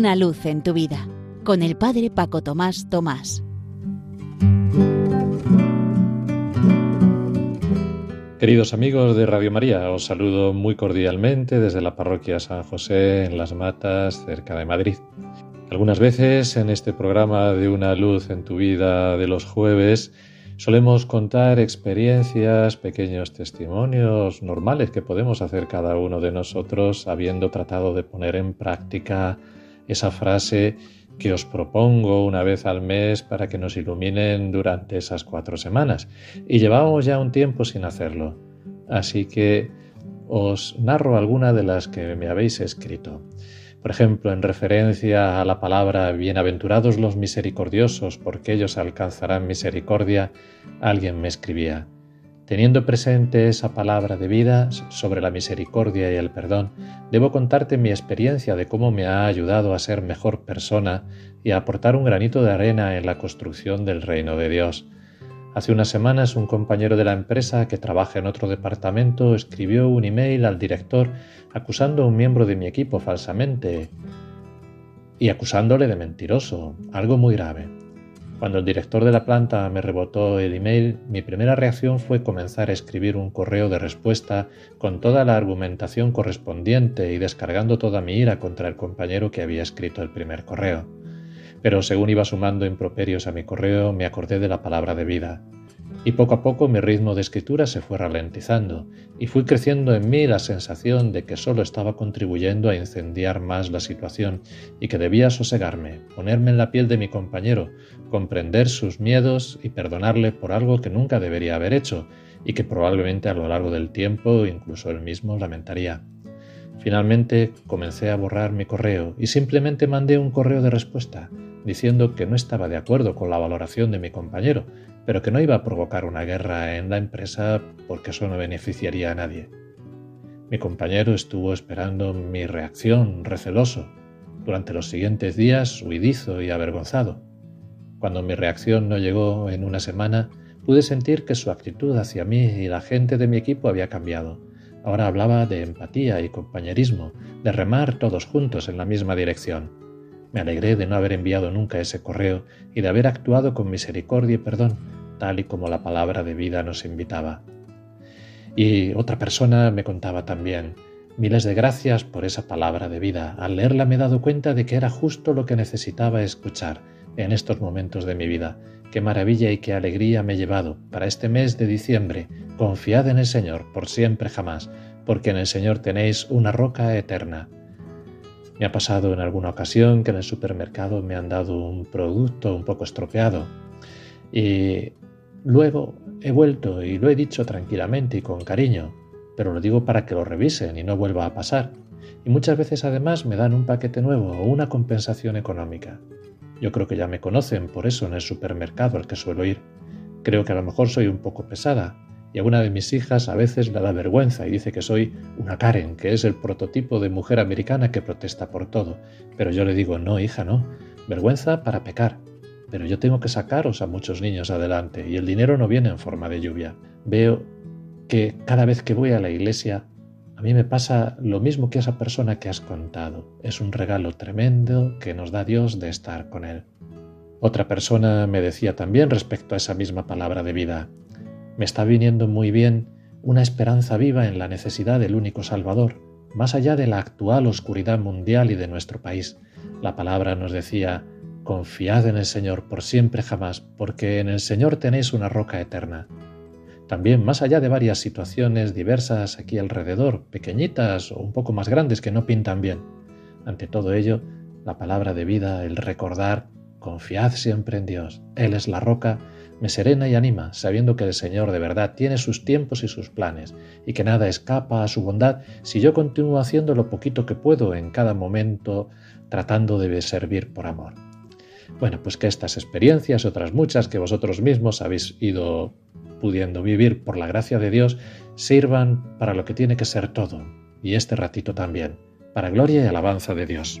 Una luz en tu vida con el Padre Paco Tomás Tomás. Queridos amigos de Radio María, os saludo muy cordialmente desde la parroquia San José en Las Matas, cerca de Madrid. Algunas veces en este programa de Una luz en tu vida de los jueves solemos contar experiencias, pequeños testimonios normales que podemos hacer cada uno de nosotros habiendo tratado de poner en práctica esa frase que os propongo una vez al mes para que nos iluminen durante esas cuatro semanas. Y llevamos ya un tiempo sin hacerlo. Así que os narro alguna de las que me habéis escrito. Por ejemplo, en referencia a la palabra bienaventurados los misericordiosos, porque ellos alcanzarán misericordia, alguien me escribía. Teniendo presente esa palabra de vida sobre la misericordia y el perdón, debo contarte mi experiencia de cómo me ha ayudado a ser mejor persona y a aportar un granito de arena en la construcción del reino de Dios. Hace unas semanas un compañero de la empresa que trabaja en otro departamento escribió un email al director acusando a un miembro de mi equipo falsamente y acusándole de mentiroso, algo muy grave. Cuando el director de la planta me rebotó el email, mi primera reacción fue comenzar a escribir un correo de respuesta con toda la argumentación correspondiente y descargando toda mi ira contra el compañero que había escrito el primer correo. Pero según iba sumando improperios a mi correo, me acordé de la palabra de vida y poco a poco mi ritmo de escritura se fue ralentizando y fui creciendo en mí la sensación de que solo estaba contribuyendo a incendiar más la situación y que debía sosegarme, ponerme en la piel de mi compañero, comprender sus miedos y perdonarle por algo que nunca debería haber hecho y que probablemente a lo largo del tiempo incluso él mismo lamentaría. Finalmente comencé a borrar mi correo y simplemente mandé un correo de respuesta diciendo que no estaba de acuerdo con la valoración de mi compañero, pero que no iba a provocar una guerra en la empresa porque eso no beneficiaría a nadie. Mi compañero estuvo esperando mi reacción, receloso, durante los siguientes días huidizo y avergonzado. Cuando mi reacción no llegó en una semana, pude sentir que su actitud hacia mí y la gente de mi equipo había cambiado. Ahora hablaba de empatía y compañerismo, de remar todos juntos en la misma dirección. Me alegré de no haber enviado nunca ese correo y de haber actuado con misericordia y perdón, tal y como la palabra de vida nos invitaba. Y otra persona me contaba también, miles de gracias por esa palabra de vida. Al leerla me he dado cuenta de que era justo lo que necesitaba escuchar en estos momentos de mi vida. Qué maravilla y qué alegría me he llevado para este mes de diciembre. Confiad en el Señor por siempre jamás, porque en el Señor tenéis una roca eterna. Me ha pasado en alguna ocasión que en el supermercado me han dado un producto un poco estropeado y luego he vuelto y lo he dicho tranquilamente y con cariño, pero lo digo para que lo revisen y no vuelva a pasar. Y muchas veces además me dan un paquete nuevo o una compensación económica. Yo creo que ya me conocen por eso en el supermercado al que suelo ir. Creo que a lo mejor soy un poco pesada, y a una de mis hijas a veces le da vergüenza y dice que soy una Karen, que es el prototipo de mujer americana que protesta por todo. Pero yo le digo, no, hija, no. Vergüenza para pecar. Pero yo tengo que sacaros a muchos niños adelante y el dinero no viene en forma de lluvia. Veo que cada vez que voy a la iglesia, a mí me pasa lo mismo que a esa persona que has contado. Es un regalo tremendo que nos da Dios de estar con Él. Otra persona me decía también respecto a esa misma palabra de vida, me está viniendo muy bien una esperanza viva en la necesidad del único Salvador, más allá de la actual oscuridad mundial y de nuestro país. La palabra nos decía, confiad en el Señor por siempre jamás, porque en el Señor tenéis una roca eterna. También más allá de varias situaciones diversas aquí alrededor, pequeñitas o un poco más grandes que no pintan bien. Ante todo ello, la palabra de vida, el recordar, confiad siempre en Dios. Él es la roca me serena y anima, sabiendo que el Señor de verdad tiene sus tiempos y sus planes, y que nada escapa a su bondad si yo continúo haciendo lo poquito que puedo en cada momento, tratando de servir por amor. Bueno, pues que estas experiencias, otras muchas que vosotros mismos habéis ido pudiendo vivir por la gracia de Dios, sirvan para lo que tiene que ser todo, y este ratito también, para gloria y alabanza de Dios.